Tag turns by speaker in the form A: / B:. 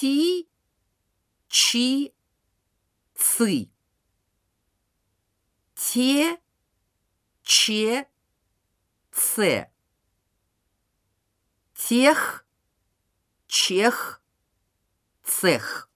A: ти чи, ци. Те, че, це. Тех, чех, цех.